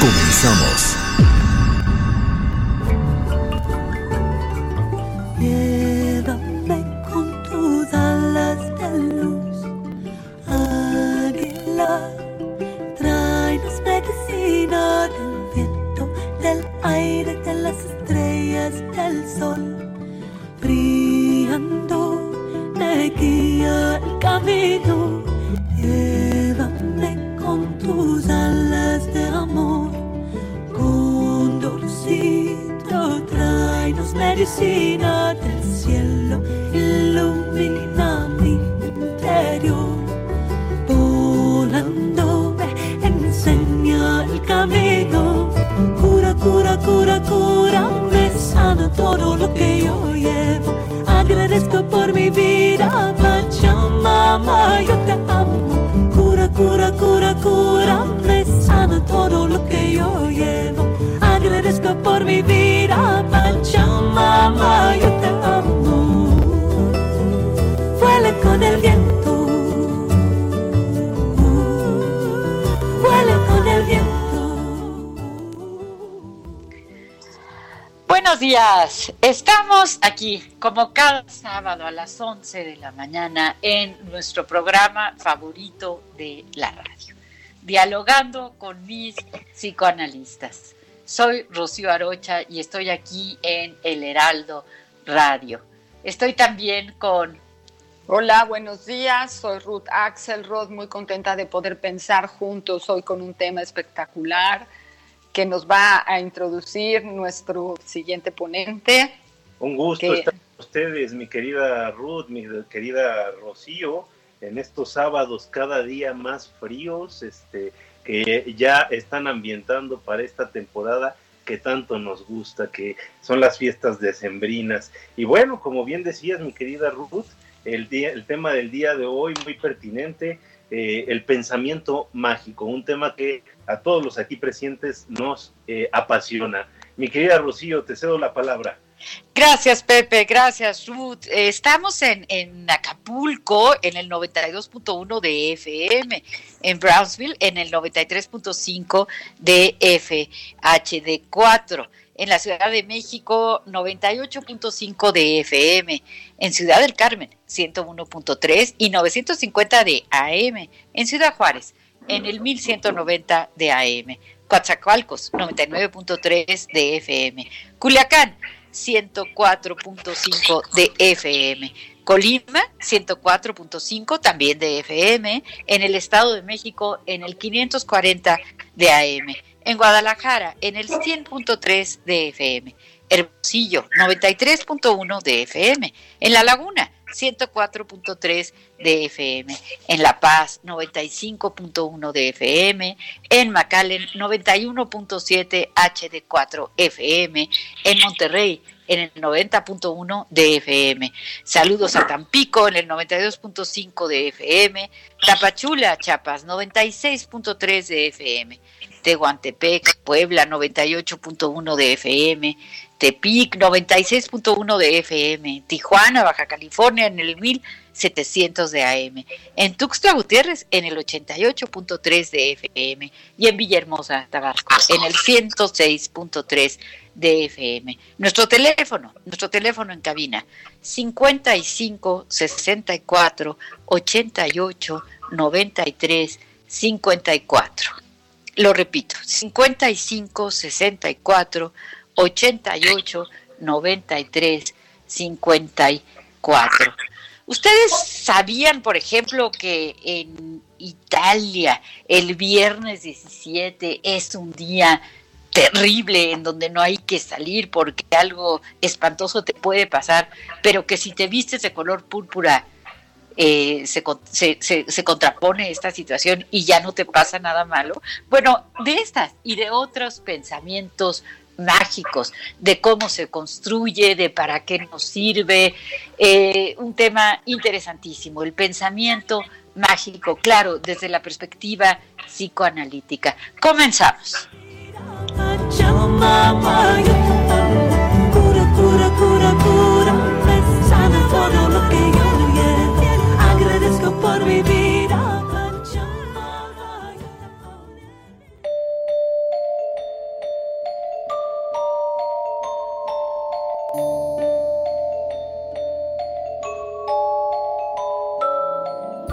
Comenzamos. Llévame con tus alas de luz, águila. Tráenos medicina del viento, del aire, de las estrellas, del sol. Brillando, me guía el camino. Llévame con tus alas amor, condorcito, tráenos medicina del cielo, ilumina mi interior. Volando enseña el camino, cura, cura, cura, cura, me sana todo lo que yo llevo. Agradezco por mi vida, Pachamama, yo te amo. Cura, cura, cura, cura, todo lo que yo llevo. Agradezco por mi vida, Pachamama, yo te amo. Vuela con el viento, vuela con el viento. Buenos días, estamos aquí como cada sábado a las 11 de la mañana en nuestro programa favorito de la radio, dialogando con mis psicoanalistas. Soy Rocío Arocha y estoy aquí en El Heraldo Radio. Estoy también con Hola, buenos días. Soy Ruth Axelrod, muy contenta de poder pensar juntos hoy con un tema espectacular que nos va a introducir nuestro siguiente ponente. Un gusto que- estar con ustedes, mi querida Ruth, mi querida Rocío, en estos sábados cada día más fríos, este, que ya están ambientando para esta temporada que tanto nos gusta, que son las fiestas decembrinas. Y bueno, como bien decías, mi querida Ruth, el, día, el tema del día de hoy muy pertinente, eh, el pensamiento mágico, un tema que a todos los aquí presentes nos eh, apasiona. Mi querida Rocío, te cedo la palabra. Gracias, Pepe. Gracias, Ruth. Eh, estamos en, en Acapulco en el 92.1 de FM, en Brownsville en el 93.5 de FHD4, en la Ciudad de México 98.5 de FM, en Ciudad del Carmen 101.3 y 950 de AM, en Ciudad Juárez en el 1190 de AM, Coatzacoalcos 99.3 de FM, Culiacán 104.5 de FM. Colima 104.5 también de FM. En el Estado de México en el 540 de AM. En Guadalajara en el 100.3 de FM. Hermosillo 93.1 de FM. En La Laguna 104.3 de FM, en La Paz 95.1 de FM, en McAllen 91.7 HD4 FM, en Monterrey en el 90.1 de FM. Saludos a Tampico en el 92.5 de FM, Tapachula, Chiapas 96.3 de FM, Tehuantepec, Puebla 98.1 de FM, Tepic 96.1 de FM, Tijuana, Baja California en el 1000 700 de AM, en Tuxtla Gutiérrez en el 88.3 de FM y en Villahermosa, Tabasco en el 106.3 de FM. Nuestro teléfono, nuestro teléfono en cabina 55 64 88 93 54. Lo repito, 55 64 88 93 54. ¿Ustedes sabían, por ejemplo, que en Italia el viernes 17 es un día terrible en donde no hay que salir porque algo espantoso te puede pasar, pero que si te vistes de color púrpura eh, se, se, se, contrapone esta situación y ya no te pasa nada malo. Bueno, de estas y de otros pensamientos mágicos, de cómo se construye, de para qué nos sirve, eh, un tema interesantísimo, el pensamiento mágico, claro, desde la perspectiva psicoanalítica. Comenzamos.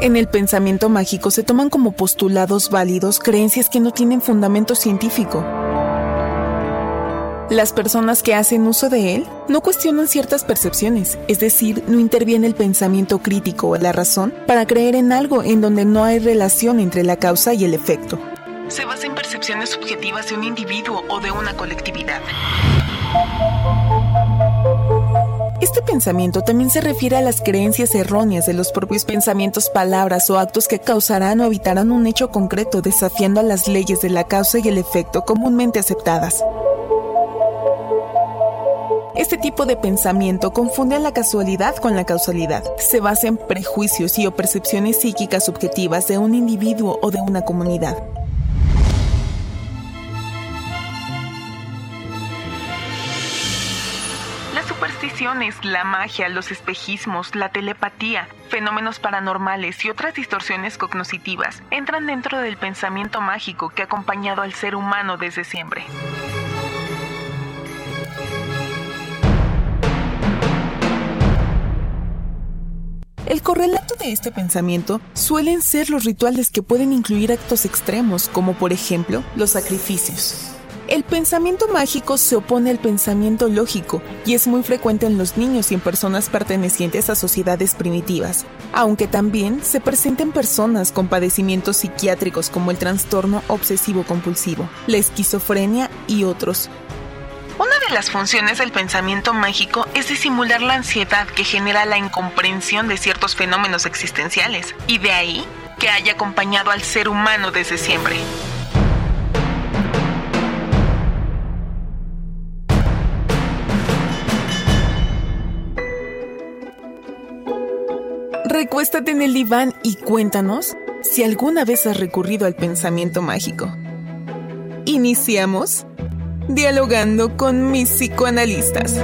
En el pensamiento mágico se toman como postulados válidos creencias que no tienen fundamento científico las personas que hacen uso de él no cuestionan ciertas percepciones, es decir, no interviene el pensamiento crítico o la razón para creer en algo en donde no hay relación entre la causa y el efecto. Se basa en percepciones subjetivas de un individuo o de una colectividad. Este pensamiento también se refiere a las creencias erróneas de los propios pensamientos, palabras o actos que causarán o evitarán un hecho concreto desafiando a las leyes de la causa y el efecto comúnmente aceptadas. Este tipo de pensamiento confunde la casualidad con la causalidad. Se basa en prejuicios y o percepciones psíquicas subjetivas de un individuo o de una comunidad. La magia, los espejismos, la telepatía, fenómenos paranormales y otras distorsiones cognitivas entran dentro del pensamiento mágico que ha acompañado al ser humano desde siempre. El correlato de este pensamiento suelen ser los rituales que pueden incluir actos extremos, como por ejemplo los sacrificios. El pensamiento mágico se opone al pensamiento lógico y es muy frecuente en los niños y en personas pertenecientes a sociedades primitivas, aunque también se presenta en personas con padecimientos psiquiátricos como el trastorno obsesivo-compulsivo, la esquizofrenia y otros, una de las funciones del pensamiento mágico es disimular la ansiedad que genera la incomprensión de ciertos fenómenos existenciales, y de ahí que haya acompañado al ser humano desde siempre. Recuéstate en el diván y cuéntanos si alguna vez has recurrido al pensamiento mágico. ¿Iniciamos? dialogando con mis psicoanalistas.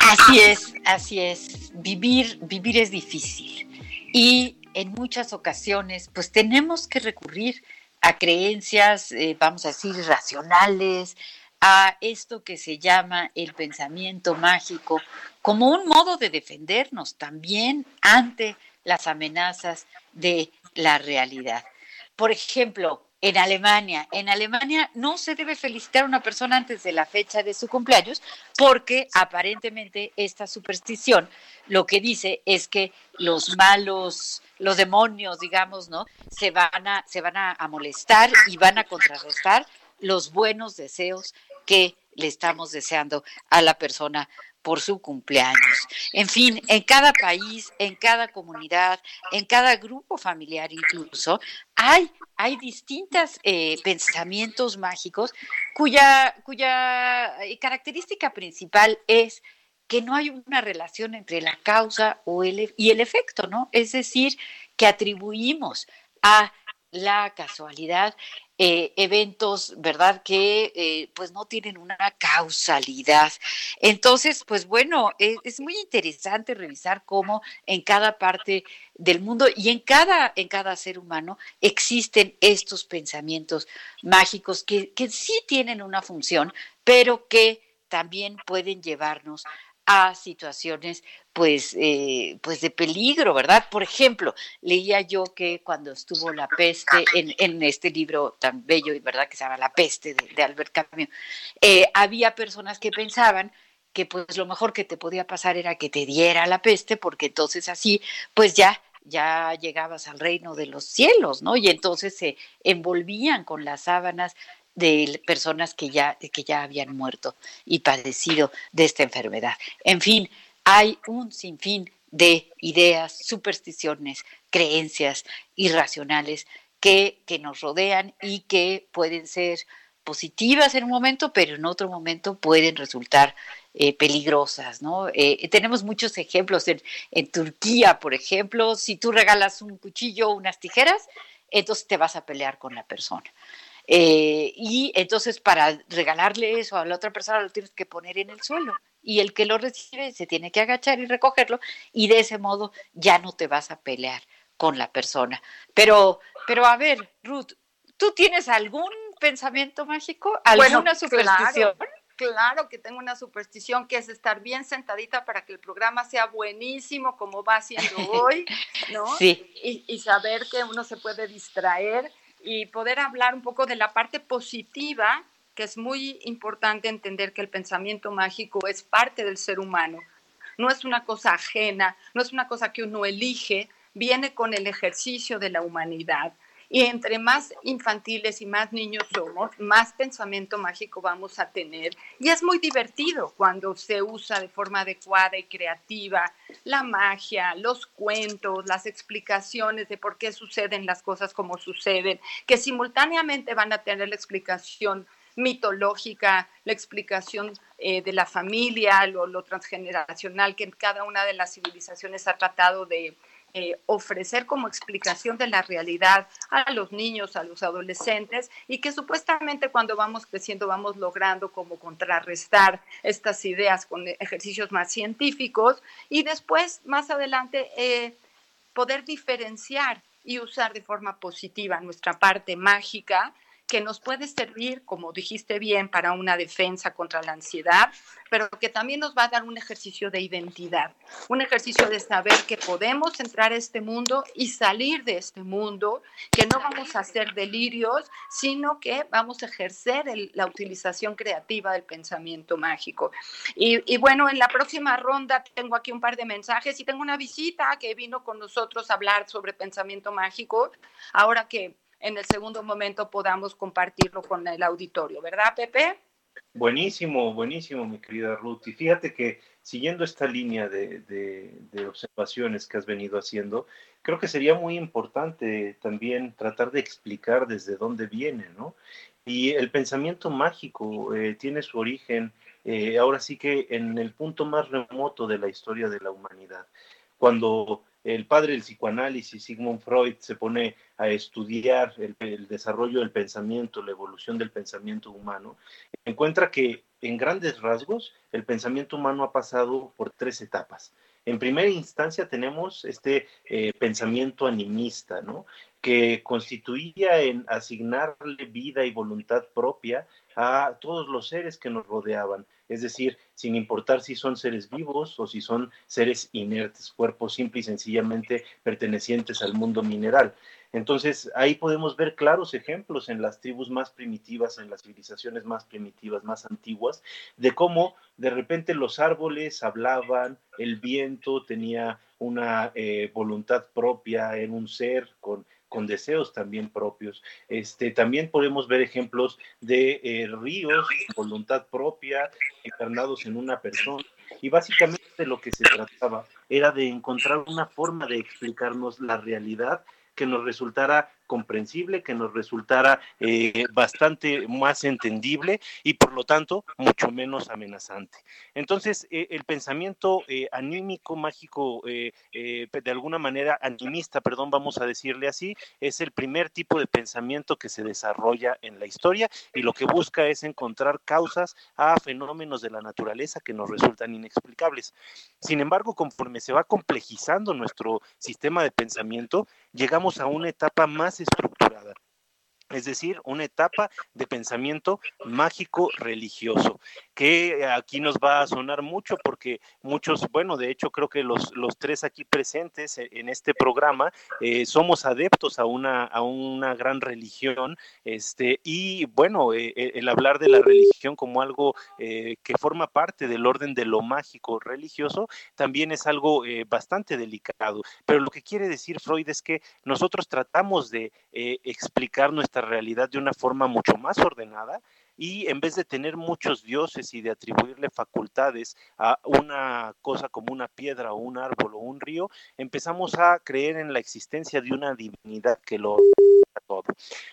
Así es, así es. Vivir, vivir es difícil. Y en muchas ocasiones, pues tenemos que recurrir a creencias, eh, vamos a decir, racionales, a esto que se llama el pensamiento mágico como un modo de defendernos también ante las amenazas de la realidad. Por ejemplo, en Alemania, en Alemania no se debe felicitar a una persona antes de la fecha de su cumpleaños porque aparentemente esta superstición lo que dice es que los malos, los demonios, digamos, ¿no? Se van a se van a molestar y van a contrarrestar los buenos deseos que le estamos deseando a la persona por su cumpleaños. En fin, en cada país, en cada comunidad, en cada grupo familiar incluso, hay, hay distintos eh, pensamientos mágicos cuya, cuya eh, característica principal es que no hay una relación entre la causa el, y el efecto, ¿no? Es decir, que atribuimos a la casualidad, eh, eventos, ¿verdad? Que eh, pues no tienen una causalidad. Entonces, pues bueno, es, es, muy interesante revisar cómo en cada parte del mundo y en cada, en cada ser humano existen estos pensamientos mágicos que, que sí tienen una función, pero que también pueden llevarnos a situaciones pues, eh, pues de peligro, ¿verdad? Por ejemplo, leía yo que cuando estuvo la peste en, en este libro tan bello, ¿verdad? Que se llama La peste de, Albert Camus, eh, había personas que pensaban que pues lo mejor que te podía pasar era que te diera la peste, porque entonces así, pues ya ya llegabas al reino de los cielos, ¿no? Y entonces se envolvían con las sábanas de personas que ya, que ya habían muerto y padecido de esta enfermedad. En fin, hay un sinfín de ideas, supersticiones, creencias irracionales que, que nos rodean y que pueden ser positivas en un momento, pero en otro momento pueden resultar eh, peligrosas, ¿no? Eh, tenemos muchos ejemplos en, en, Turquía, por ejemplo, si tú regalas un cuchillo o unas tijeras, entonces te vas a pelear con la persona. Eh, y entonces para regalarle eso a la otra persona lo tienes que poner en el suelo y el que lo recibe se tiene que agachar y recogerlo y de ese modo ya no te vas a pelear con la persona. Pero, pero a ver, Ruth, ¿tú tienes algún pensamiento mágico? ¿Alguna superstición? Claro, que tengo una superstición que es estar bien sentadita para que el programa sea buenísimo como va siendo hoy, ¿no? Sí. Y, y saber que uno se puede distraer y poder hablar un poco de la parte positiva, que es muy importante entender que el pensamiento mágico es parte del ser humano, no es una cosa ajena, no es una cosa que uno elige, viene con el ejercicio de la humanidad. Y entre más infantiles y más niños somos, más pensamiento mágico vamos a tener. Y es muy divertido cuando se usa de forma adecuada y creativa la magia, los cuentos, las explicaciones de por qué suceden las cosas como suceden, que simultáneamente van a tener la explicación mitológica, la explicación eh, de la familia, lo, lo transgeneracional que cada una de las civilizaciones ha tratado de eh, ofrecer como explicación de la realidad a los niños, a los adolescentes, y que supuestamente cuando vamos creciendo vamos logrando como contrarrestar estas ideas con ejercicios más científicos y después, más adelante, eh, poder diferenciar y usar de forma positiva nuestra parte mágica que nos puede servir, como dijiste bien, para una defensa contra la ansiedad, pero que también nos va a dar un ejercicio de identidad, un ejercicio de saber que podemos entrar a este mundo y salir de este mundo, que no vamos a hacer delirios, sino que vamos a ejercer la utilización creativa del pensamiento mágico. Y, bueno, en la próxima ronda tengo aquí un par de mensajes y tengo una visita que vino con nosotros a hablar sobre pensamiento mágico, ahora que en el segundo momento podamos compartirlo con el auditorio, ¿verdad, Pepe? Buenísimo, buenísimo, mi querida Ruth. Y fíjate que siguiendo esta línea de, observaciones que has venido haciendo, creo que sería muy importante también tratar de explicar desde dónde viene, ¿no? Y el pensamiento mágico eh, tiene su origen, eh, ahora sí que en el punto más remoto de la historia de la humanidad, cuando el padre del psicoanálisis, Sigmund Freud, se pone a estudiar el, desarrollo del pensamiento, la evolución del pensamiento humano, encuentra que en grandes rasgos el pensamiento humano ha pasado por tres etapas. En primera instancia tenemos este eh, pensamiento animista, ¿no? que constituía en asignarle vida y voluntad propia a todos los seres que nos rodeaban, es decir, sin importar si son seres vivos o si son seres inertes, cuerpos simple y sencillamente pertenecientes al mundo mineral. Entonces, ahí podemos ver claros ejemplos en las tribus más primitivas, en las civilizaciones más primitivas, más antiguas, de cómo de repente los árboles hablaban, el viento tenía una eh, voluntad propia en un ser con con deseos también propios. Este, también podemos ver ejemplos de eh, ríos, voluntad propia, encarnados en una persona. Y básicamente lo que se trataba era de encontrar una forma de explicarnos la realidad que nos resultara comprensible, que nos resultara eh, bastante más entendible y por lo tanto mucho menos amenazante. Entonces, eh, el pensamiento eh, anímico, mágico, de alguna manera animista, perdón, vamos a decirle así, es el primer tipo de pensamiento que se desarrolla en la historia y lo que busca es encontrar causas a fenómenos de la naturaleza que nos resultan inexplicables. Sin embargo, conforme se va complejizando nuestro sistema de pensamiento, llegamos a una etapa más estructurada es decir, una etapa de pensamiento mágico religioso, que aquí nos va a sonar mucho porque muchos, bueno, de hecho creo que los, los tres aquí presentes e, en este programa eh, somos adeptos a una, a una gran religión, este, y bueno, eh, eh, el hablar de la religión como algo que forma parte del orden de lo mágico religioso también es algo bastante delicado, pero lo que quiere decir Freud es que nosotros tratamos de explicar realidad de una forma mucho más ordenada y en vez de tener muchos dioses y de atribuirle facultades a una cosa como una piedra o un árbol o un río, empezamos a creer en la existencia de una divinidad que lo todo.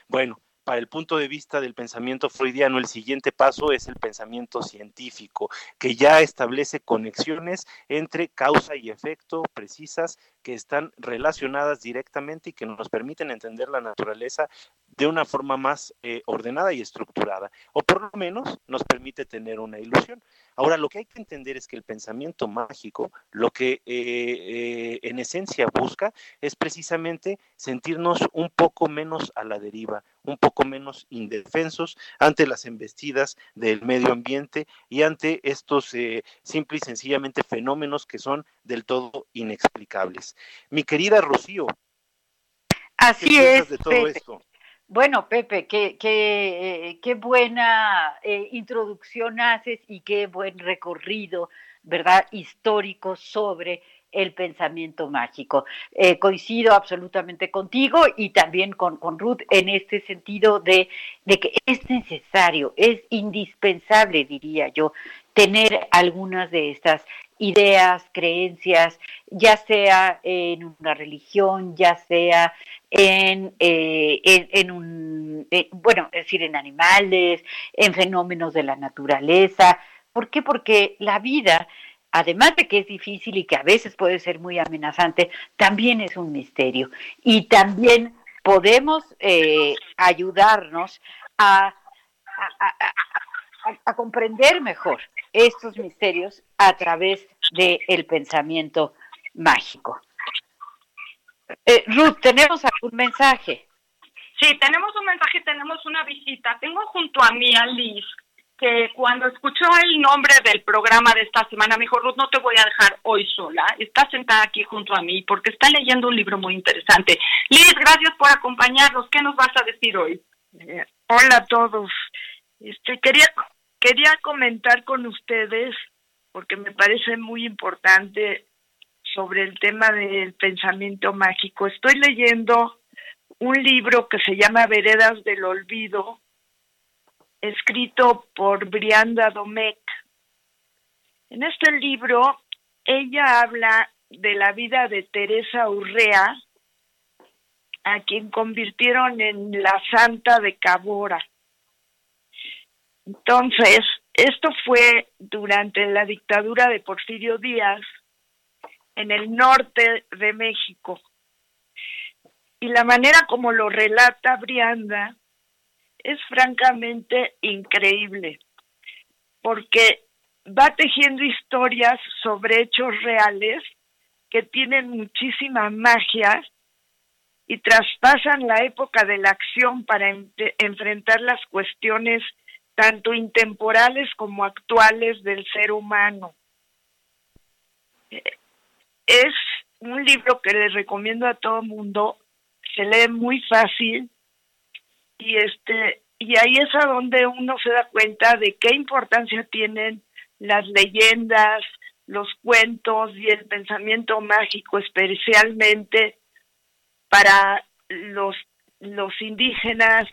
Bueno, para el punto de vista del pensamiento freudiano, el siguiente paso es el pensamiento científico, que ya establece conexiones entre causa y efecto precisas que están relacionadas directamente y que nos permiten entender la naturaleza de una forma más eh, ordenada y estructurada, o por lo menos nos permite tener una ilusión. Ahora, lo que hay que entender es que el pensamiento mágico, lo que eh, eh, en esencia busca es precisamente sentirnos un poco menos a la deriva, un poco menos indefensos ante las embestidas del medio ambiente y ante estos simple y sencillamente fenómenos que son del todo inexplicables. Mi querida Rocío, Así es. De todo esto? Bueno, Pepe, qué, qué, qué buena eh, introducción haces y qué buen recorrido, ¿verdad?, histórico sobre el pensamiento mágico. Eh, coincido absolutamente contigo y también con, con Ruth en este sentido de, de, que es necesario, es indispensable, diría yo, tener algunas de estas ideas, creencias, ya sea en una religión, ya sea en, eh, en, un, eh, bueno, es decir, en animales, en fenómenos de la naturaleza. ¿Por qué? Porque la vida, además de que es difícil y que a veces puede ser muy amenazante, también es un misterio. Y también podemos eh, ayudarnos a, comprender mejor estos misterios a través del pensamiento mágico. Eh, Ruth, ¿tenemos algún mensaje? Sí, tenemos un mensaje, tenemos una visita. Tengo junto a mí a Liz, que cuando escuchó el nombre del programa de esta semana me dijo, Ruth, no te voy a dejar hoy sola. Está sentada aquí junto a mí porque está leyendo un libro muy interesante. Liz, gracias por acompañarnos. ¿Qué nos vas a decir hoy? Eh, hola a todos. Este, quería, quería comentar con ustedes, porque me parece muy importante sobre el tema del pensamiento mágico. Estoy leyendo un libro que se llama Veredas del Olvido, escrito por Brianda Domecq. En este libro, ella habla de la vida de Teresa Urrea, a quien convirtieron en la Santa de Cabora. Entonces, esto fue durante la dictadura de Porfirio Díaz en el norte de México. Y la manera como lo relata Brianda es francamente increíble, porque va tejiendo historias sobre hechos reales que tienen muchísima magia y traspasan la época de la acción para enfrentar las cuestiones tanto intemporales como actuales del ser humano. Es un libro que les recomiendo a todo mundo, se lee muy fácil y este y ahí es a donde uno se da cuenta de qué importancia tienen las leyendas, los cuentos y el pensamiento mágico especialmente para los los indígenas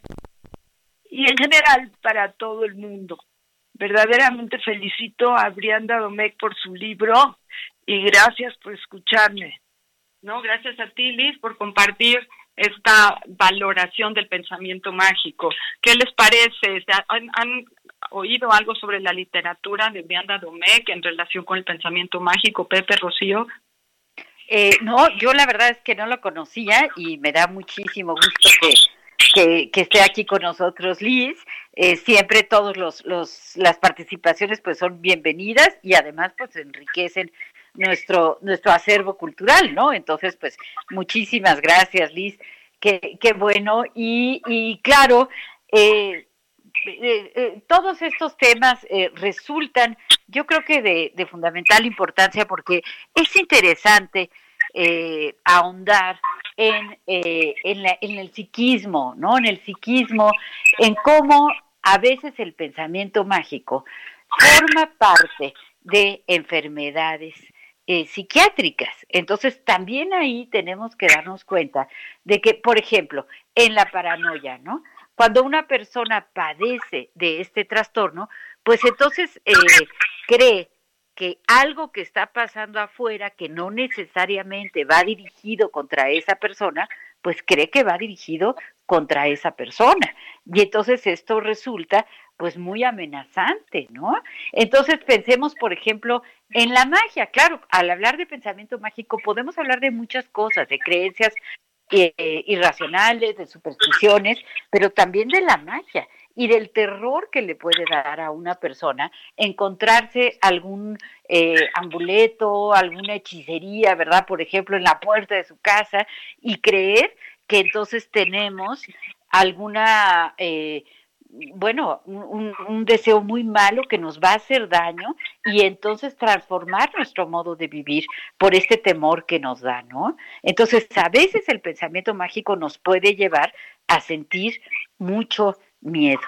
y en general para todo el mundo. Verdaderamente felicito a Brianda Domecq por su libro y gracias por escucharme. No, gracias a ti, Liz, por compartir esta valoración del pensamiento mágico. ¿Qué les parece? ¿Han, han oído algo sobre la literatura de Bianda Domecq en relación con el pensamiento mágico, Pepe Rocío? Eh, no, yo la verdad es que no lo conocía y me da muchísimo gusto que, que, esté aquí con nosotros Liz. Eh, siempre todos los, los las participaciones pues son bienvenidas y además pues enriquecen nuestro nuestro acervo cultural, ¿no? Entonces pues muchísimas gracias Liz, qué, qué bueno y, y claro eh, eh, eh, todos estos temas eh, resultan, yo creo que de, fundamental importancia porque es interesante ahondar en, en, en, el psiquismo, ¿no? En el psiquismo, en cómo a veces el pensamiento mágico forma parte de enfermedades psiquiátricas. Entonces, también ahí tenemos que darnos cuenta de que, por ejemplo, en la paranoia, ¿no? Cuando una persona padece de este trastorno, pues entonces eh, cree que algo que está pasando afuera, que no necesariamente va dirigido contra esa persona, pues cree que va dirigido contra esa persona. Y entonces esto resulta pues muy amenazante, ¿no? Entonces pensemos, por ejemplo, en la magia. Claro, al hablar de pensamiento mágico podemos hablar de muchas cosas, de creencias eh, irracionales, de supersticiones, pero también de la magia y del terror que le puede dar a una persona encontrarse algún eh, amuleto, alguna hechicería, ¿verdad? Por ejemplo, en la puerta de su casa y creer que entonces tenemos alguna... Eh, bueno, un, deseo muy malo que nos va a hacer daño y entonces transformar nuestro modo de vivir por este temor que nos da, ¿no? Entonces, a veces el pensamiento mágico nos puede llevar a sentir mucho miedo.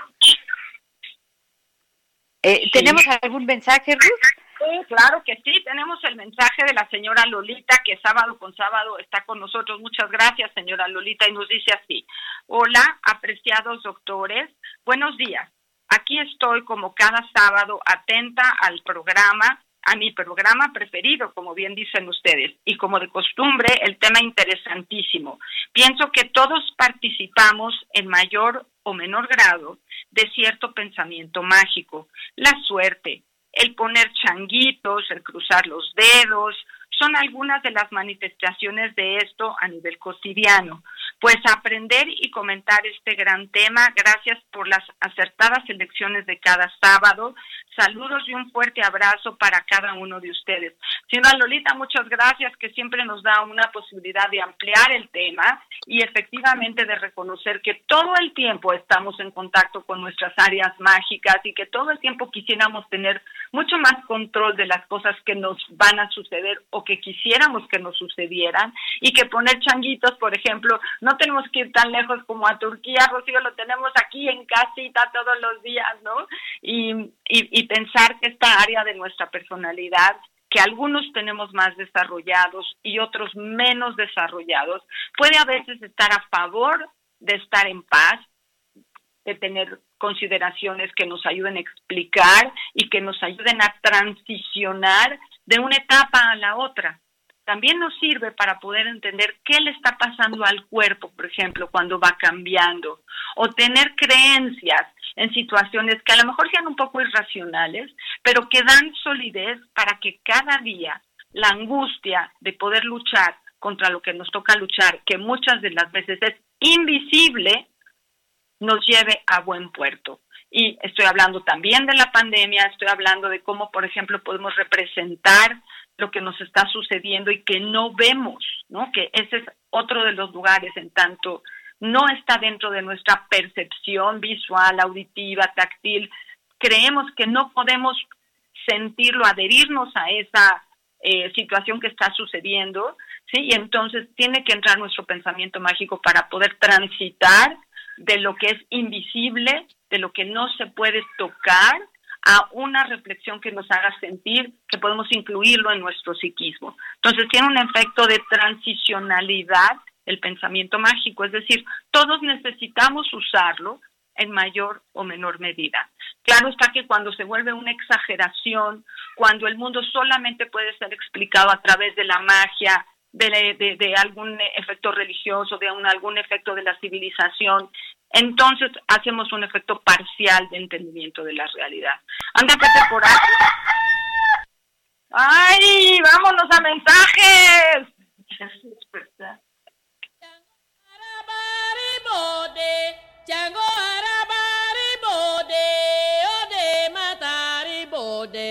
Eh, ¿Tenemos algún mensaje, Ruth? Claro que sí. Tenemos el mensaje de la señora Lolita, que sábado con sábado está con nosotros. Muchas gracias, señora Lolita, y nos dice así. Hola, apreciados doctores. Buenos días. Aquí estoy como cada sábado atenta al programa, a mi programa preferido, como bien dicen ustedes, y como de costumbre, el tema interesantísimo. Pienso que todos participamos en mayor o menor grado de cierto pensamiento mágico. La suerte, el poner changuitos, el cruzar los dedos, son algunas de las manifestaciones de esto a nivel cotidiano. Pues aprender y comentar este gran tema, gracias por las acertadas elecciones de cada sábado. Saludos y un fuerte abrazo para cada uno de ustedes. Señora Lolita, muchas gracias, que siempre nos da una posibilidad de ampliar el tema y efectivamente de reconocer que todo el tiempo estamos en contacto con nuestras áreas mágicas y que todo el tiempo quisiéramos tener mucho más control de las cosas que nos van a suceder o que quisiéramos que nos sucedieran y que poner changuitos, por ejemplo, no tenemos que ir tan lejos como a Turquía, Rocío, lo tenemos aquí en casita todos los días, ¿no? Y, y, pensar que esta área de nuestra personalidad que algunos tenemos más desarrollados y otros menos desarrollados, puede a veces estar a favor de estar en paz, de tener consideraciones que nos ayuden a explicar y que nos ayuden a transicionar de una etapa a la otra. También nos sirve para poder entender qué le está pasando al cuerpo, por ejemplo, cuando va cambiando, o tener creencias en situaciones que a lo mejor sean un poco irracionales, pero que dan solidez para que cada día la angustia de poder luchar contra lo que nos toca luchar, que muchas de las veces es invisible, nos lleve a buen puerto. Y estoy hablando también de la pandemia, estoy hablando de cómo, por ejemplo, podemos representar lo que nos está sucediendo y que no vemos, ¿no? Que ese es otro de los lugares en tanto no está dentro de nuestra percepción visual, auditiva, táctil. Creemos que no podemos sentirlo, adherirnos a esa eh, situación que está sucediendo, ¿sí? Y entonces tiene que entrar nuestro pensamiento mágico para poder transitar de lo que es invisible, de lo que no se puede tocar, a una reflexión que nos haga sentir que podemos incluirlo en nuestro psiquismo. Entonces tiene un efecto de transicionalidad el pensamiento mágico, es decir, todos necesitamos usarlo en mayor o menor medida. Claro está que cuando se vuelve una exageración, cuando el mundo solamente puede ser explicado a través de la magia, de, de, algún efecto religioso, de algún efecto de la civilización, entonces hacemos un efecto parcial de entendimiento de la realidad. Anda, por ahí. ¡Ay! ¡Vámonos a mensajes! Chango arabari bode, ode matari bode.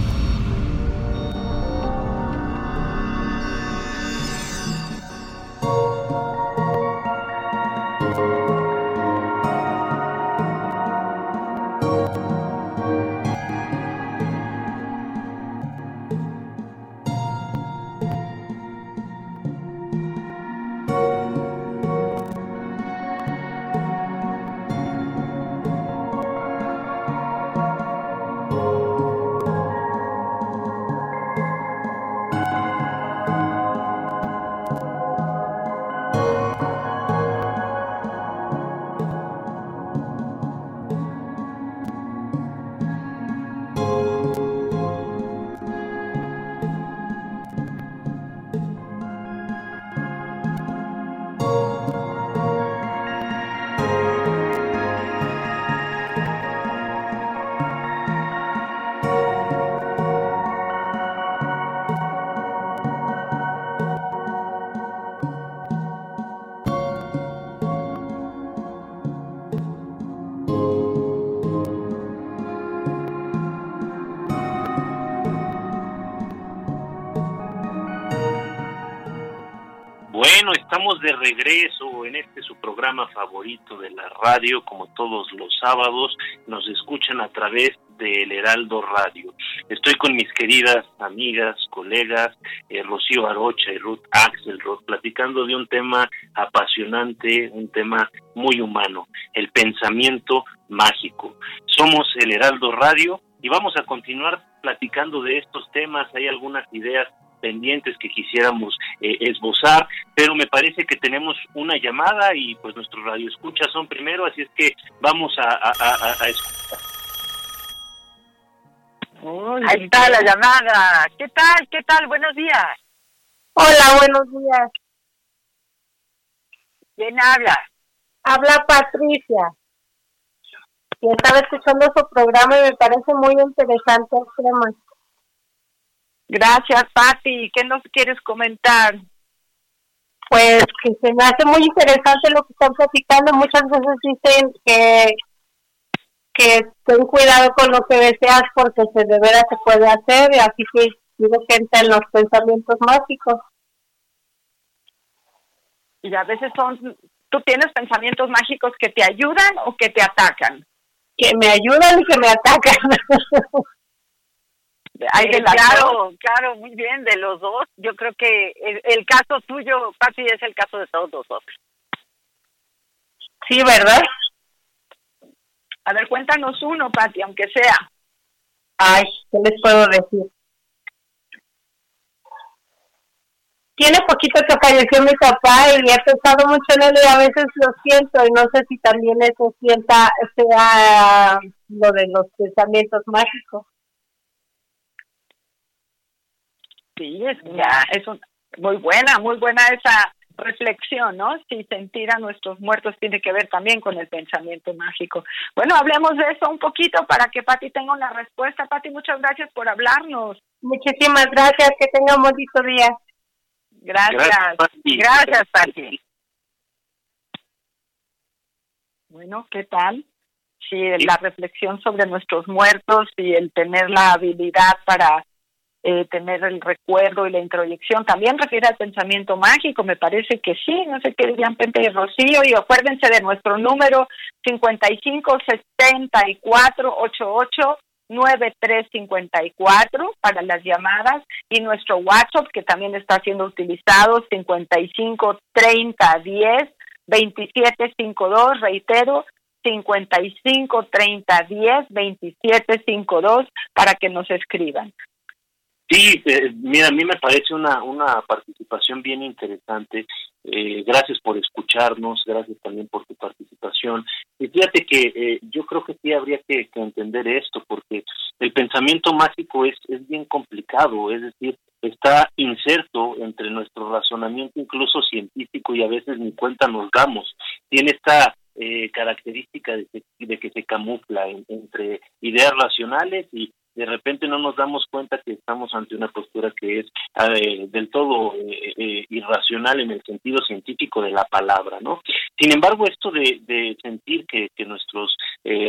Programa favorito de la radio, como todos los sábados, nos escuchan a través del Heraldo Radio. Estoy con mis queridas amigas, colegas, eh, Rocío Arocha y Ruth Axelrod, platicando de un tema apasionante, un tema muy humano, el pensamiento mágico. Somos el Heraldo Radio y vamos a continuar platicando de estos temas. Hay algunas ideas pendientes que quisiéramos eh, esbozar, pero me parece que tenemos una llamada y pues nuestros radioescuchas son primero, así es que vamos a, escuchar. Ahí está la llamada. ¿Qué tal? ¿Qué tal? Buenos días. Hola, buenos días. ¿Quién habla? Habla Patricia. Y estaba escuchando su programa y me parece muy interesante el tema. Gracias, Patti. ¿Qué nos quieres comentar? Pues que se me hace muy interesante lo que están platicando. Muchas veces dicen que que ten cuidado con lo que deseas porque se de veras se puede hacer y así que digo que en los pensamientos mágicos. Y a veces son, tú tienes pensamientos mágicos que te ayudan o que te atacan. Que me ayudan y que me atacan. Hay de claro, claro, muy bien, de los dos. Yo creo que el, caso tuyo, Pati, es el caso de todos nosotros. Sí, ¿verdad? A ver, cuéntanos uno, Pati, aunque sea. Ay, ¿qué les puedo decir? Tiene poquito que falleció mi papá y he pensado mucho en él y a veces lo siento y no sé si también eso sienta sea lo de los pensamientos mágicos. Sí, es, ya, es muy buena, muy buena esa reflexión, ¿no? Si sentir a nuestros muertos tiene que ver también con el pensamiento mágico. Bueno, hablemos de eso un poquito para que Pati tenga una respuesta. Pati, muchas gracias por hablarnos. Muchísimas gracias, que tenga un bonito día. Gracias. Gracias, Pati. Bueno, ¿qué tal? sí, la reflexión sobre nuestros muertos y el tener la habilidad para eh, tener el recuerdo y la introyección. También refiere al pensamiento mágico, me parece que sí, no sé qué dirían Pepe y Rocío, y acuérdense de nuestro número 557488 9354 para las llamadas y nuestro WhatsApp que también está siendo utilizado 55 30 10 27 52 reitero 55 30 10 27 52 para que nos escriban. Sí, eh, mira, a mí me parece una, una participación bien interesante. Eh, gracias por escucharnos, gracias también por tu participación. Y fíjate que eh, yo creo que sí habría que, entender esto, porque el pensamiento mágico es, es bien complicado, es decir, está inserto entre nuestro razonamiento incluso científico y a veces ni cuenta nos damos. Tiene esta característica de, de, que se camufla entre ideas racionales y de repente no nos damos cuenta que estamos ante una postura que es eh, del todo eh, eh, irracional en el sentido científico de la palabra, ¿no? Sin embargo, esto de, sentir que, nuestros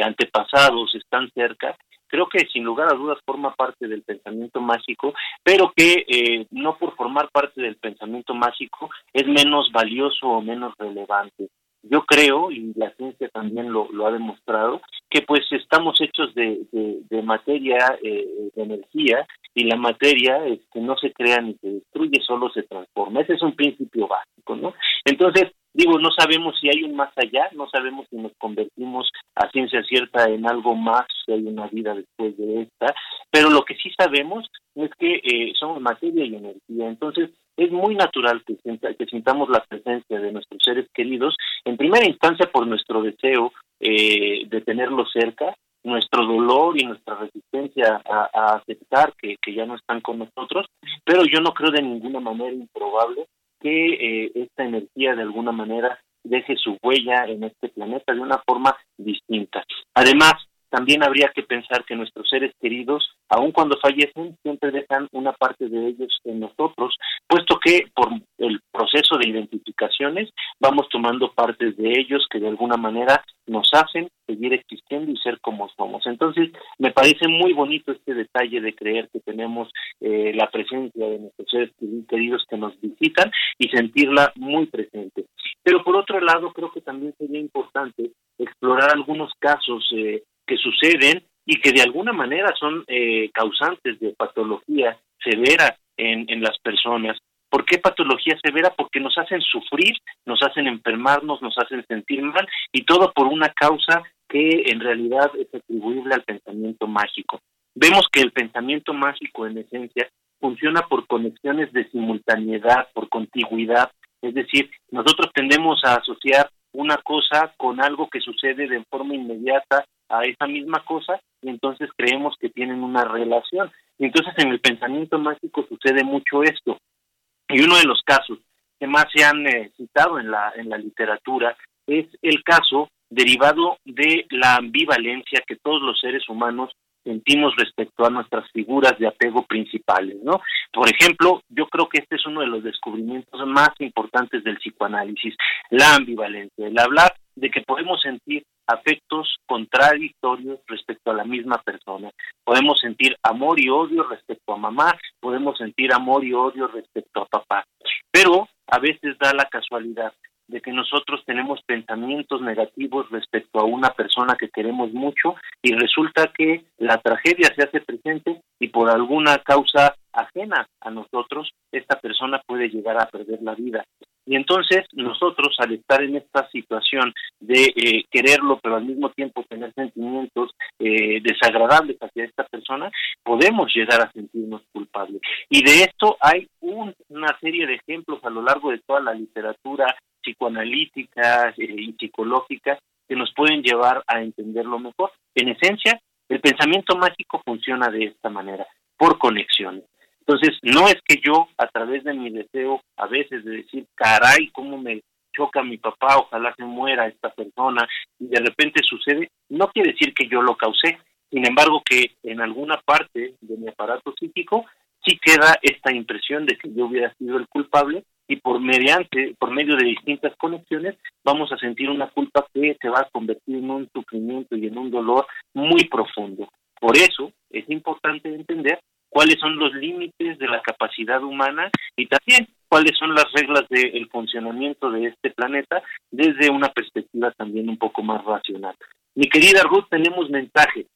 antepasados están cerca, creo que sin lugar a dudas forma parte del pensamiento mágico, pero que no por formar parte del pensamiento mágico es menos valioso o menos relevante yo creo, y la ciencia también lo, ha demostrado, que pues estamos hechos de, de, materia, eh, de energía, y la materia este, no se crea ni se destruye, solo se transforma. Ese es un principio básico, ¿no? Entonces, digo, no sabemos si hay un más allá, no sabemos si nos convertimos a ciencia cierta en algo más, si hay una vida después de esta, pero lo que sí sabemos es que eh, somos materia y energía. Entonces, es muy natural que, que sintamos la presencia de nuestros seres queridos, en primera instancia por nuestro deseo eh, de tenerlos cerca, nuestro dolor y nuestra resistencia a, aceptar que, ya no están con nosotros, pero yo no creo de ninguna manera improbable que eh, esta energía de alguna manera deje su huella en este planeta de una forma distinta. Además, también habría que pensar que nuestros seres queridos, aun cuando fallecen, siempre dejan una parte de ellos en nosotros, puesto que por el proceso de identificaciones vamos tomando partes de ellos que de alguna manera nos hacen seguir existiendo y ser como somos. Entonces, me parece muy bonito este detalle de creer que tenemos eh, la presencia de nuestros seres queridos que nos visitan y sentirla muy presente. Pero por otro lado, creo que también sería importante explorar algunos casos eh, que suceden y que de alguna manera son eh, causantes de patología severa en, en las personas. ¿Por qué patología severa? Porque nos hacen sufrir, nos hacen enfermarnos, nos hacen sentir mal y todo por una causa que en realidad es atribuible al pensamiento mágico. Vemos que el pensamiento mágico en esencia funciona por conexiones de simultaneidad, por contigüidad, es decir, nosotros tendemos a asociar una cosa con algo que sucede de forma inmediata a esa misma cosa y entonces creemos que tienen una relación. Entonces en el pensamiento mágico sucede mucho esto. Y uno de los casos que más se han eh, citado en la, en la literatura es el caso derivado de la ambivalencia que todos los seres humanos sentimos respecto a nuestras figuras de apego principales, ¿no? Por ejemplo, yo creo que este es uno de los descubrimientos más importantes del psicoanálisis, la ambivalencia, el hablar de que podemos sentir afectos contradictorios respecto a la misma persona. Podemos sentir amor y odio respecto a mamá, podemos sentir amor y odio respecto a papá. Pero a veces da la casualidad de que nosotros tenemos pensamientos negativos respecto a una persona que queremos mucho y resulta que la tragedia se hace presente y por alguna causa ajena a nosotros, esta persona puede llegar a perder la vida. Y entonces nosotros al estar en esta situación de eh, quererlo, pero al mismo tiempo tener sentimientos eh, desagradables hacia esta persona, podemos llegar a sentirnos culpables. Y de esto hay una serie de ejemplos a lo largo de toda la literatura psicoanalítica eh, y psicológica que nos pueden llevar a entenderlo mejor. En esencia, el pensamiento mágico funciona de esta manera, por conexiones. Entonces, no es que yo, a través de mi deseo, a veces de decir, caray, cómo me choca mi papá, ojalá se muera esta persona, y de repente sucede, no quiere decir que yo lo causé. Sin embargo, que en alguna parte de mi aparato psíquico sí queda esta impresión de que yo hubiera sido el culpable y por mediante, por medio de distintas conexiones, vamos a sentir una culpa que se va a convertir en un sufrimiento y en un dolor muy profundo. Por eso es importante entender cuáles son los límites de la capacidad humana y también cuáles son las reglas del funcionamiento de este planeta desde una perspectiva también un poco más racional. Mi querida Ruth, tenemos mensaje.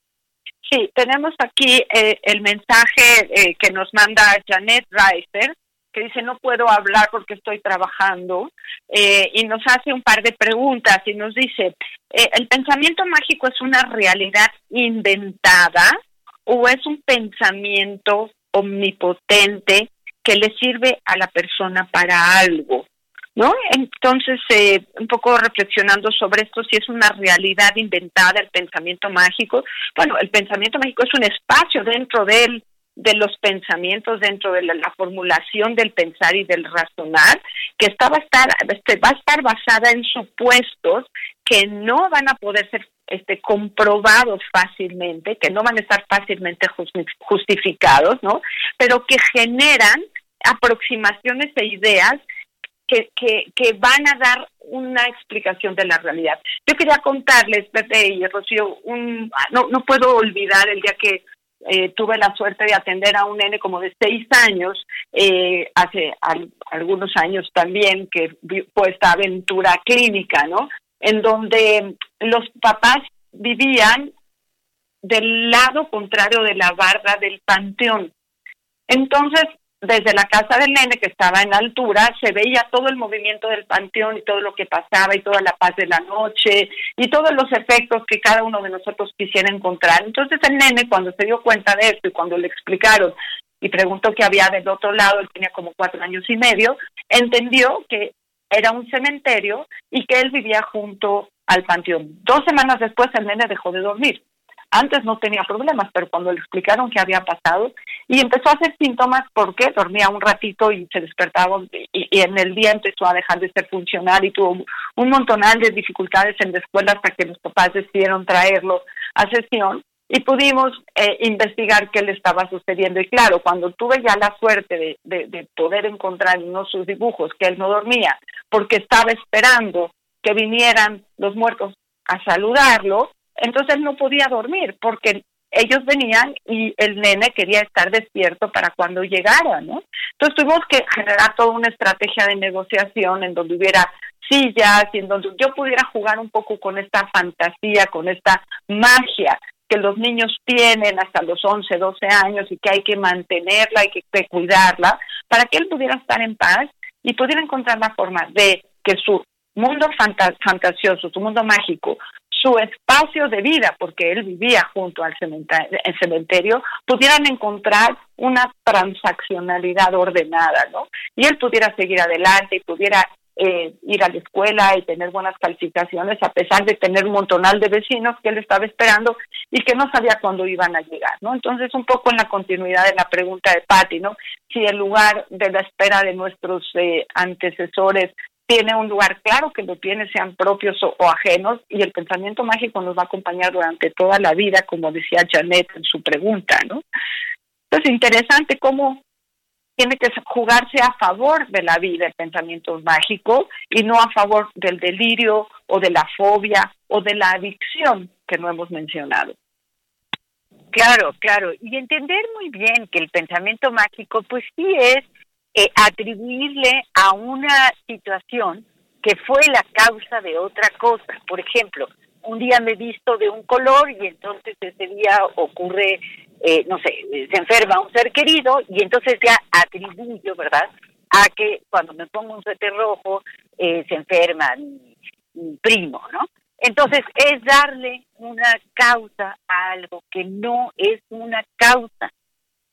Sí, tenemos aquí eh, el mensaje eh, que nos manda Janet Reiser, que dice no puedo hablar porque estoy trabajando eh, y nos hace un par de preguntas y nos dice, ¿el pensamiento mágico es una realidad inventada o es un pensamiento omnipotente que le sirve a la persona para algo? ¿no? Entonces, eh, un poco reflexionando sobre esto, si es una realidad inventada el pensamiento mágico. Bueno, el pensamiento mágico es un espacio dentro de de los pensamientos, dentro de la, formulación del pensar y del razonar, que está, va, a estar, este, va a estar basada en supuestos que no van a poder ser este, comprobados fácilmente, que no van a estar fácilmente justificados, ¿no? Pero que generan aproximaciones e ideas que, que, que van a dar una explicación de la realidad. Yo quería contarles, Pepe y Rocío, un, no, no puedo olvidar el día que eh, tuve la suerte de atender a un nene como de seis años, eh, hace algunos años también, que fue esta aventura clínica, ¿no? En donde los papás vivían del lado contrario de la barra del panteón. Entonces, desde la casa del nene que estaba en altura se veía todo el movimiento del panteón y todo lo que pasaba y toda la paz de la noche y todos los efectos que cada uno de nosotros quisiera encontrar. Entonces el nene cuando se dio cuenta de esto y cuando le explicaron y preguntó qué había del otro lado, él tenía como cuatro años y medio, entendió que era un cementerio y que él vivía junto al panteón. Dos semanas después el nene dejó de dormir. Antes no tenía problemas, pero cuando le explicaron qué había pasado y empezó a hacer síntomas porque dormía un ratito y se despertaba y, en el día empezó a dejar de ser funcional y tuvo un montonal de dificultades en la escuela hasta que los papás decidieron traerlo a sesión y pudimos eh, investigar qué le estaba sucediendo. Y claro, cuando tuve ya la suerte de, de poder encontrar en uno de sus dibujos que él no dormía porque estaba esperando que vinieran los muertos a saludarlo, entonces no podía dormir porque ellos venían y el nene quería estar despierto para cuando llegara, ¿no? Entonces tuvimos que generar toda una estrategia de negociación en donde hubiera sillas y en donde yo pudiera jugar un poco con esta fantasía, con esta magia que los niños tienen hasta los 11, 12 años y que hay que mantenerla, hay que cuidarla, para que él pudiera estar en paz y pudiera encontrar la forma de que su mundo fantasioso, su mundo mágico, su espacio de vida, porque él vivía junto al cementerio, pudieran encontrar una transaccionalidad ordenada, ¿no? Y él pudiera seguir adelante y pudiera eh, ir a la escuela y tener buenas calificaciones, a pesar de tener un montonal de vecinos que él estaba esperando y que no sabía cuándo iban a llegar, ¿no? Entonces, un poco en la continuidad de la pregunta de Patti, ¿no? Si el lugar de la espera de nuestros eh, antecesores tiene un lugar claro que lo tiene, sean propios o, ajenos, y el pensamiento mágico nos va a acompañar durante toda la vida, como decía Janet en su pregunta, ¿no? Entonces, interesante cómo tiene que jugarse a favor de la vida el pensamiento mágico y no a favor del delirio o de la fobia o de la adicción que no hemos mencionado. Claro, claro. Y entender muy bien que el pensamiento mágico, pues sí es eh, atribuirle a una situación que fue la causa de otra cosa. Por ejemplo, un día me visto de un color y entonces ese día ocurre, eh, no sé, se enferma un ser querido y entonces ya atribuyo, ¿verdad? A que cuando me pongo un suéter rojo eh, se enferma mi primo, ¿no? Entonces es darle una causa a algo que no es una causa.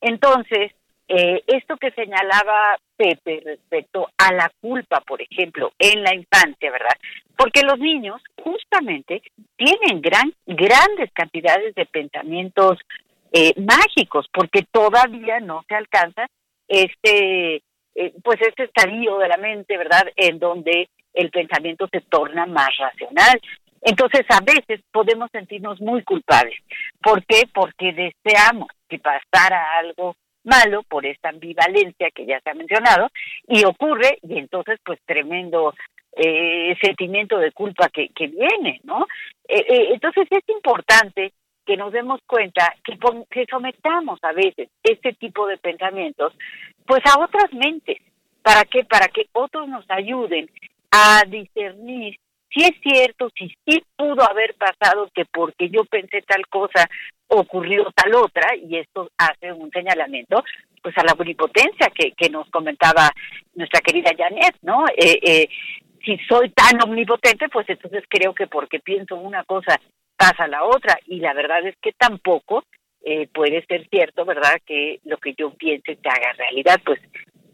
Entonces, eh, esto que señalaba Pepe respecto a la culpa, por ejemplo, en la infancia, ¿verdad? Porque los niños justamente tienen gran, grandes cantidades de pensamientos eh, mágicos, porque todavía no se alcanza este, eh, pues este estadio de la mente, ¿verdad? En donde el pensamiento se torna más racional. Entonces, a veces podemos sentirnos muy culpables. ¿Por qué? Porque deseamos que pasara algo malo por esta ambivalencia que ya se ha mencionado y ocurre y entonces pues tremendo eh, sentimiento de culpa que, que viene, ¿no? Eh, eh, entonces es importante que nos demos cuenta que, que sometamos a veces este tipo de pensamientos pues a otras mentes. ¿Para qué? Para que otros nos ayuden a discernir si es cierto, si sí pudo haber pasado que porque yo pensé tal cosa ocurrió tal otra, y esto hace un señalamiento pues a la omnipotencia que, que nos comentaba nuestra querida Janet, ¿no? Eh, eh, si soy tan omnipotente, pues entonces creo que porque pienso una cosa pasa la otra, y la verdad es que tampoco eh, puede ser cierto, ¿verdad? Que lo que yo piense te haga realidad, pues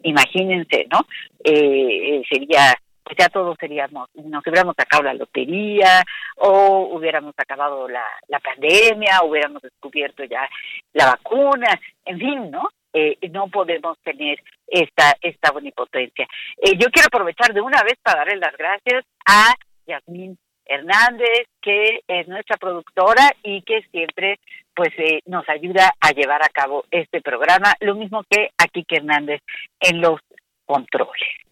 imagínense, ¿no? Eh, sería pues ya todos seríamos, nos hubiéramos sacado la lotería o hubiéramos acabado la, la pandemia, hubiéramos descubierto ya la vacuna, en fin, ¿no? Eh, no podemos tener esta esta bonipotencia. Eh, yo quiero aprovechar de una vez para darle las gracias a Yasmín Hernández, que es nuestra productora y que siempre pues eh, nos ayuda a llevar a cabo este programa, lo mismo que a Kike Hernández en los controles.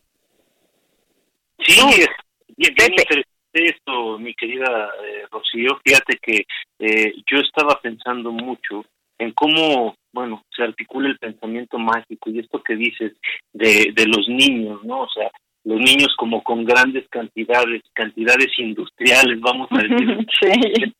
Sí, bien, bien interesante esto, mi querida eh, Rocío. Fíjate que eh, yo estaba pensando mucho en cómo, bueno, se articula el pensamiento mágico y esto que dices de, de los niños, ¿no? O sea, los niños como con grandes cantidades, cantidades industriales, vamos a decir, sí.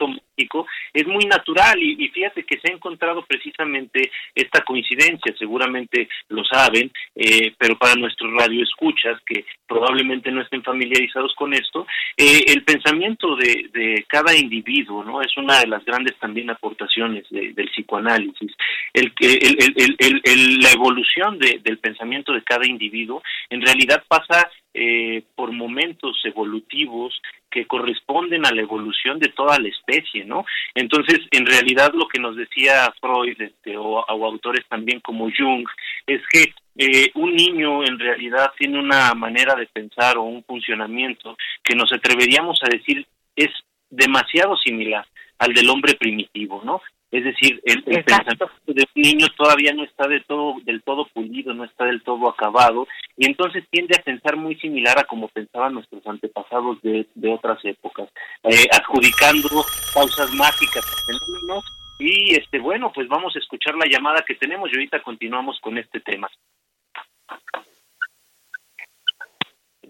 mágico, es muy natural y, y, fíjate que se ha encontrado precisamente esta coincidencia, seguramente lo saben, eh, pero para nuestros radioescuchas que probablemente no estén familiarizados con esto, eh, el pensamiento de, de, cada individuo, ¿no? Es una de las grandes también aportaciones de, del psicoanálisis, el, el, el, la evolución de, del pensamiento de cada individuo en realidad pasa eh, por momentos evolutivos que corresponden a la evolución de toda la especie, ¿no? Entonces, en realidad lo que nos decía Freud este, o, autores también como Jung es que eh, un niño en realidad tiene una manera de pensar o un funcionamiento que nos atreveríamos a decir es demasiado similar al del hombre primitivo, ¿no? Es decir, el, el pensamiento de un niño todavía no está de todo, del todo pulido, no está del todo acabado, y entonces tiende a pensar muy similar a como pensaban nuestros antepasados de, de otras épocas, eh, adjudicando causas mágicas a fenómenos. Y este, bueno, pues vamos a escuchar la llamada que tenemos y ahorita continuamos con este tema.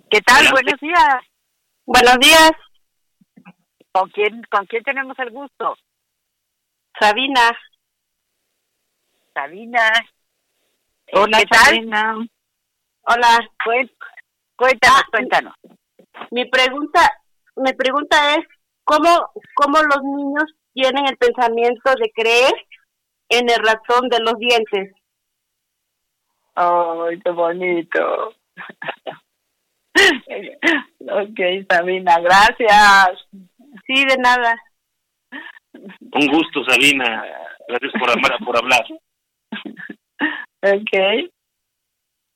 ¿Qué tal? Buenos días. Buenos días. ¿Con quién, ¿Con quién tenemos el gusto? Sabina. Sabina. Hola, ¿Qué tal? Sabina. Hola. Cuéntanos, cuéntanos. Mi pregunta, mi pregunta es cómo, cómo los niños tienen el pensamiento de creer en el ratón de los dientes. Ay, qué bonito. ok, Sabina, gracias. Sí, de nada. Un gusto, Sabina. Gracias por, amar, por hablar. Ok.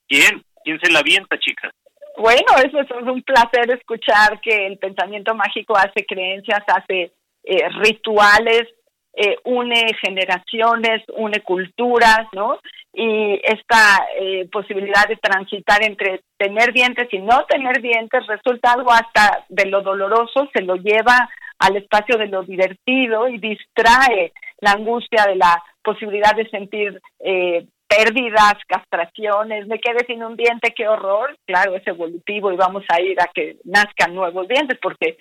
¿Quién? ¿Quién se la avienta, chicas? Bueno, eso es un placer escuchar que el pensamiento mágico hace creencias, hace eh, rituales, eh, une generaciones, une culturas, ¿no? Y esta eh, posibilidad de transitar entre tener dientes y no tener dientes resulta algo hasta de lo doloroso, se lo lleva al espacio de lo divertido y distrae la angustia de la posibilidad de sentir eh, pérdidas, castraciones, me quedé sin un diente, qué horror, claro, es evolutivo y vamos a ir a que nazcan nuevos dientes porque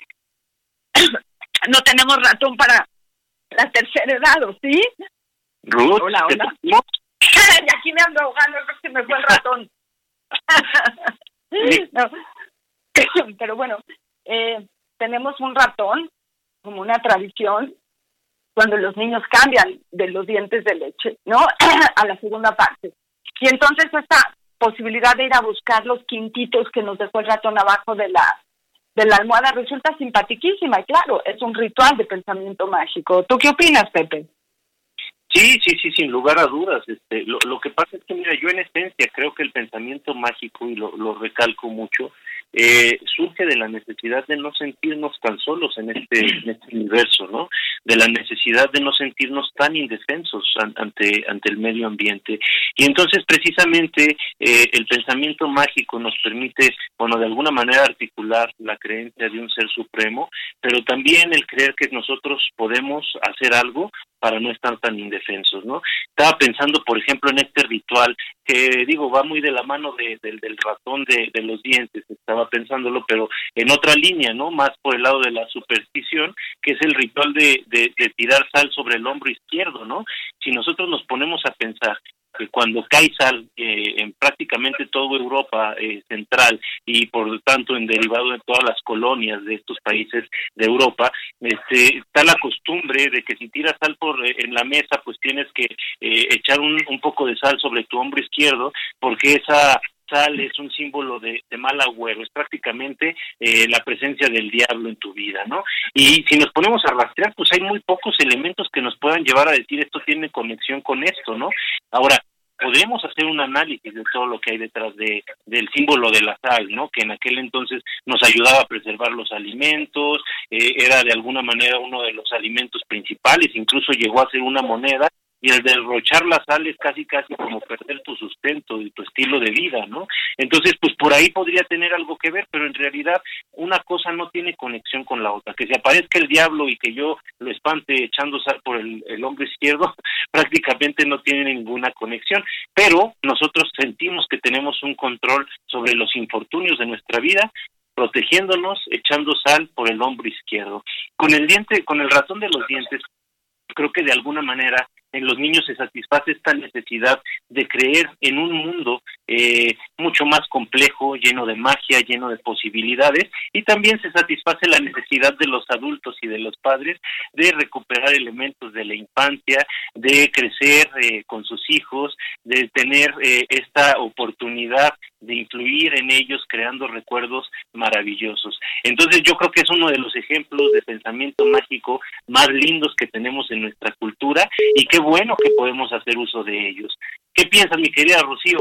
no tenemos ratón para la tercera edad, ¿o sí? Ruth, hola, hola. y aquí me ando ahogando, creo que me fue el ratón. no. Pero bueno, eh, tenemos un ratón como una tradición cuando los niños cambian de los dientes de leche, ¿no? a la segunda parte. Y entonces esta posibilidad de ir a buscar los quintitos que nos dejó el ratón abajo de la de la almohada resulta simpatiquísima y claro, es un ritual de pensamiento mágico. ¿Tú qué opinas, Pepe? Sí, sí, sí, sin lugar a dudas. Este, lo, lo que pasa es que, mira, yo en esencia creo que el pensamiento mágico, y lo, lo recalco mucho, eh, surge de la necesidad de no sentirnos tan solos en este, en este universo, ¿no? De la necesidad de no sentirnos tan indefensos ante, ante el medio ambiente. Y entonces, precisamente, eh, el pensamiento mágico nos permite, bueno, de alguna manera articular la creencia de un ser supremo, pero también el creer que nosotros podemos hacer algo para no estar tan indefensos, ¿no? Estaba pensando, por ejemplo, en este ritual que digo va muy de la mano de, del ratón de, los dientes, estaba pensándolo, pero en otra línea, ¿no? Más por el lado de la superstición, que es el ritual de, de tirar sal sobre el hombro izquierdo, ¿no? Si nosotros nos ponemos a pensar que cuando cae sal eh, en prácticamente toda Europa eh, central y por lo tanto en derivado de todas las colonias de estos países de Europa, este, está la costumbre de que si tiras sal por eh, en la mesa, pues tienes que echar un, un poco de sal sobre tu hombro izquierdo, porque esa sal es un símbolo de, mal agüero, es prácticamente la presencia del diablo en tu vida, ¿no? Y si nos ponemos a rastrear, pues hay muy pocos elementos que nos puedan llevar a decir esto tiene conexión con esto, ¿no? Ahora, podemos hacer un análisis de todo lo que hay detrás de del símbolo de la sal, ¿no? Que en aquel entonces nos ayudaba a preservar los alimentos, eh, era de alguna manera uno de los alimentos principales, incluso llegó a ser una moneda y el derrochar la sal es casi casi como perder tu sustento y tu estilo de vida, ¿no? Entonces, pues por ahí podría tener algo que ver, pero en realidad una cosa no tiene conexión con la otra. Que se aparezca el diablo y que yo lo espante echando sal por el, hombro izquierdo, prácticamente no tiene ninguna conexión, pero nosotros sentimos que tenemos un control sobre los infortunios de nuestra vida protegiéndonos, echando sal por el hombro izquierdo. Con el diente, con el ratón de los dientes, creo que de alguna manera en los niños se satisface esta necesidad de creer en un mundo eh, mucho más complejo, lleno de magia, lleno de posibilidades, y también se satisface la necesidad de los adultos y de los padres de recuperar elementos de la infancia, de crecer eh, con sus hijos, de tener eh, esta oportunidad de influir en ellos creando recuerdos maravillosos. Entonces yo creo que es uno de los ejemplos de pensamiento mágico más lindos que tenemos en nuestra cultura y qué bueno que podemos hacer uso de ellos. ¿Qué piensa mi querida Rocío?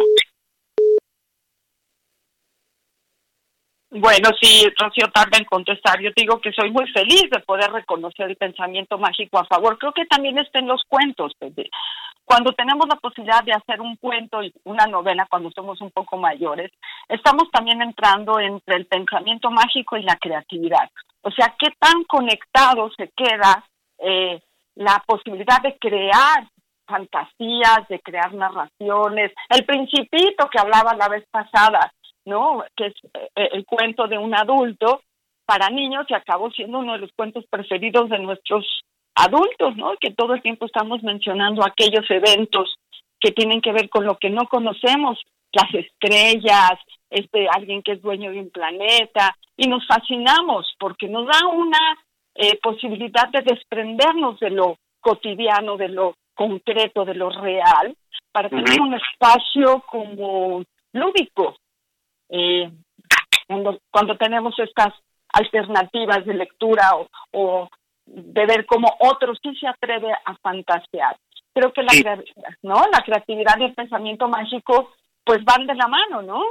Bueno, sí, Rocío tarda en contestar. Yo digo que soy muy feliz de poder reconocer el pensamiento mágico a favor. Creo que también está en los cuentos. Cuando tenemos la posibilidad de hacer un cuento y una novela cuando somos un poco mayores, estamos también entrando entre el pensamiento mágico y la creatividad. O sea, qué tan conectado se queda eh, la posibilidad de crear fantasías, de crear narraciones. El principito que hablaba la vez pasada, ¿no? Que es eh, el cuento de un adulto para niños y acabó siendo uno de los cuentos preferidos de nuestros adultos, ¿no? Que todo el tiempo estamos mencionando aquellos eventos que tienen que ver con lo que no conocemos, las estrellas, este alguien que es dueño de un planeta y nos fascinamos porque nos da una eh, posibilidad de desprendernos de lo cotidiano, de lo concreto, de lo real, para tener un espacio como lúdico, eh, cuando, cuando tenemos estas alternativas de lectura o, de ver cómo otro sí se atreve a fantasear. Creo que la, ¿no? la creatividad y el pensamiento mágico pues van de la mano, ¿no?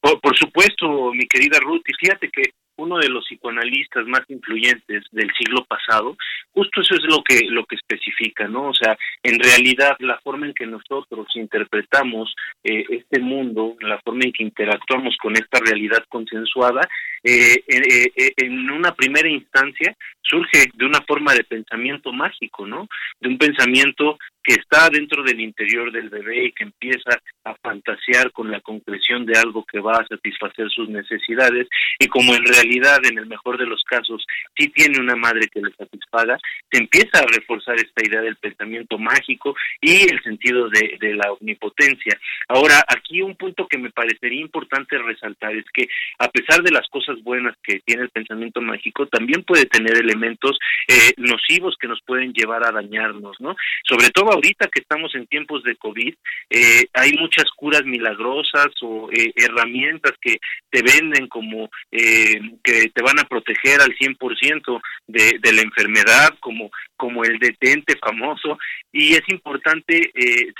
Por, por supuesto, mi querida Ruth, y fíjate que uno de los psicoanalistas más influyentes del siglo pasado, justo eso es lo que lo que especifica, ¿no? O sea, en realidad la forma en que nosotros interpretamos eh, este mundo, la forma en que interactuamos con esta realidad consensuada, eh, eh, en una primera instancia surge de una forma de pensamiento mágico, ¿no? De un pensamiento que está dentro del interior del bebé y que empieza a fantasear con la concreción de algo que va a satisfacer sus necesidades y como en realidad en el mejor de los casos sí tiene una madre que le satisfaga, se empieza a reforzar esta idea del pensamiento mágico y el sentido de la omnipotencia. Ahora, aquí un punto que me parecería importante resaltar es que a pesar de las cosas buenas que tiene el pensamiento mágico, también puede tener elementos eh, nocivos que nos pueden llevar a dañarnos, ¿no? Sobre todo ahorita que estamos en tiempos de COVID, eh, hay muchas curas milagrosas o eh, herramientas que te venden como eh, que te van a proteger al 100% de, de la enfermedad, como, como el detente famoso, y es importante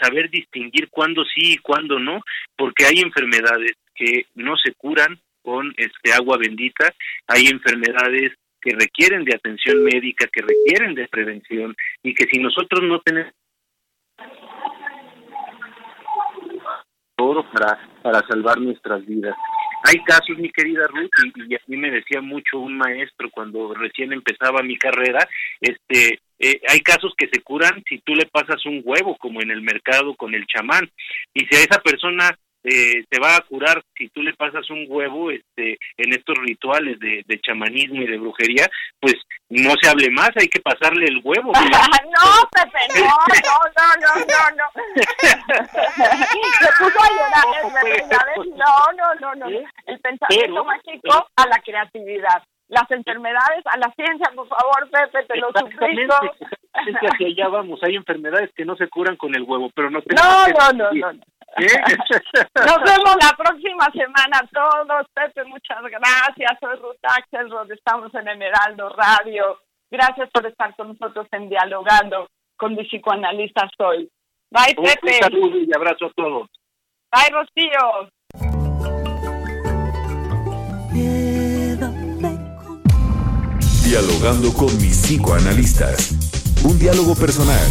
saber distinguir cuándo sí y cuándo no, porque hay enfermedades que no se curan con este agua bendita. Hay enfermedades que requieren de atención médica, que requieren de prevención y que si nosotros no tenemos todo para, para salvar nuestras vidas. Hay casos, mi querida Ruth, y, a mí me decía mucho un maestro cuando recién empezaba mi carrera, este, eh, hay casos que se curan si tú le pasas un huevo, como en el mercado con el chamán, y si a esa persona eh, te va a curar si tú le pasas un huevo este en estos rituales de, de chamanismo y de brujería pues no se hable más hay que pasarle el huevo no Pepe no no no no no se puso a llorar no no no no. El pensamiento mágico a la creatividad. Las enfermedades a la ciencia, por favor, Pepe, te lo suplico. Es que hacia allá vamos, hay enfermedades que no se curan con el huevo, pero no No, no, no, no. Nos vemos la próxima semana todos. Pepe, muchas gracias. Soy Ruth Axelrod, estamos en Emeraldo Radio. Gracias por estar con nosotros en Dialogando con mis psicoanalistas hoy. Bye, Pepe. Un saludo y abrazo a todos. Bye, Rocío. Dialogando con mis psicoanalistas. Un diálogo personal,